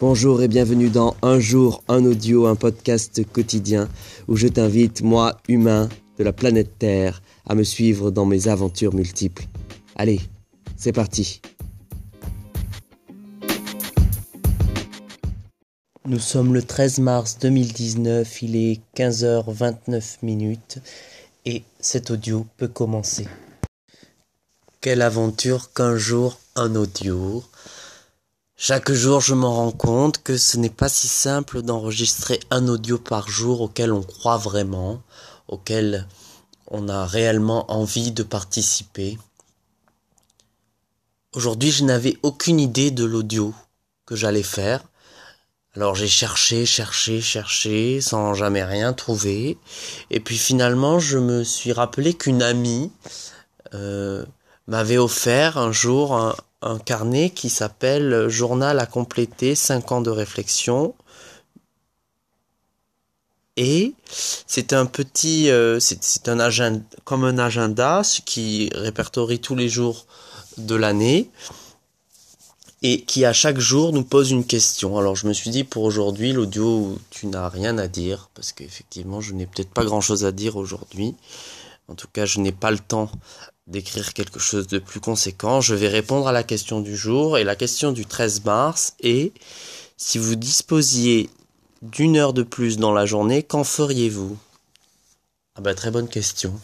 Bonjour et bienvenue dans Un jour, un audio, un podcast quotidien où je t'invite, moi, humain de la planète Terre, à me suivre dans mes aventures multiples. Allez, c'est parti. Nous sommes le 13 mars 2019, il est 15h29 minutes et cet audio peut commencer. Quelle aventure qu'un jour un audio. Chaque jour, je me rends compte que ce n'est pas si simple d'enregistrer un audio par jour auquel on croit vraiment, auquel on a réellement envie de participer. Aujourd'hui, je n'avais aucune idée de l'audio que j'allais faire. Alors j'ai cherché, cherché, cherché, sans jamais rien trouver. Et puis finalement, je me suis rappelé qu'une amie euh, m'avait offert un jour un carnet qui s'appelle Journal à compléter 5 ans de réflexion. Et c'est un petit, euh, c'est un agenda, comme un agenda, qui répertorie tous les jours de l'année et qui à chaque jour nous pose une question. Alors je me suis dit pour aujourd'hui l'audio tu n'as rien à dire parce qu'effectivement je n'ai peut-être pas grand chose à dire aujourd'hui. En tout cas je n'ai pas le temps d'écrire quelque chose de plus conséquent, je vais répondre à la question du jour et la question du 13 mars est si vous disposiez d'une heure de plus dans la journée, qu'en feriez-vous? Ah bah très bonne question.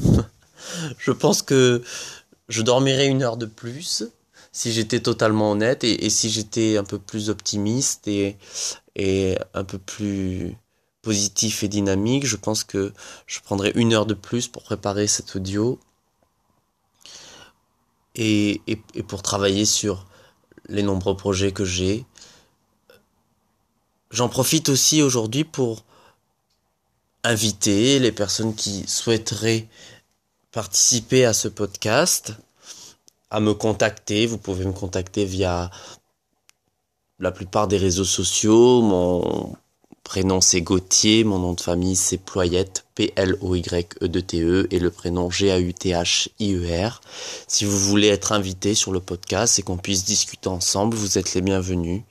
je pense que je dormirais une heure de plus si j'étais totalement honnête et, si j'étais un peu plus optimiste et, et un peu plus positif et dynamique, je pense que je prendrais une heure de plus pour préparer cet audio et, et, pour travailler sur les nombreux projets que j'ai. J'en profite aussi aujourd'hui pour inviter les personnes qui souhaiteraient participer à ce podcast à me contacter. Vous pouvez me contacter via la plupart des réseaux sociaux, prénom c'est Gauthier, mon nom de famille c'est Ployette, P-L-O-Y-E-D-T-E e, et le prénom G-A-U-T-H-I-E-R. Si vous voulez être invité sur le podcast et qu'on puisse discuter ensemble, vous êtes les bienvenus.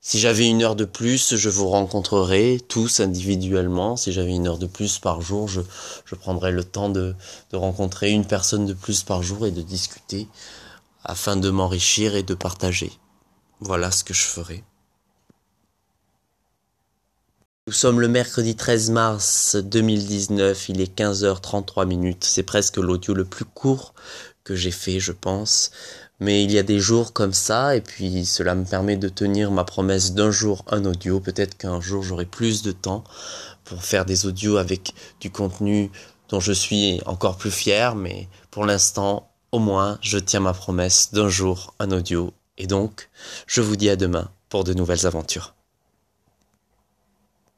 Si j'avais une heure de plus, je vous rencontrerai tous individuellement. Si j'avais une heure de plus par jour, je, je prendrais le temps de, de rencontrer une personne de plus par jour et de discuter afin de m'enrichir et de partager. Voilà ce que je ferai. Nous sommes le mercredi 13 mars 2019, il est 15h33 minutes. C'est presque l'audio le plus court que j'ai fait, je pense. Mais il y a des jours comme ça, et puis cela me permet de tenir ma promesse d'un jour un audio. Peut-être qu'un jour j'aurai plus de temps pour faire des audios avec du contenu dont je suis encore plus fier, mais pour l'instant, au moins, je tiens ma promesse d'un jour un audio. Et donc, je vous dis à demain pour de nouvelles aventures.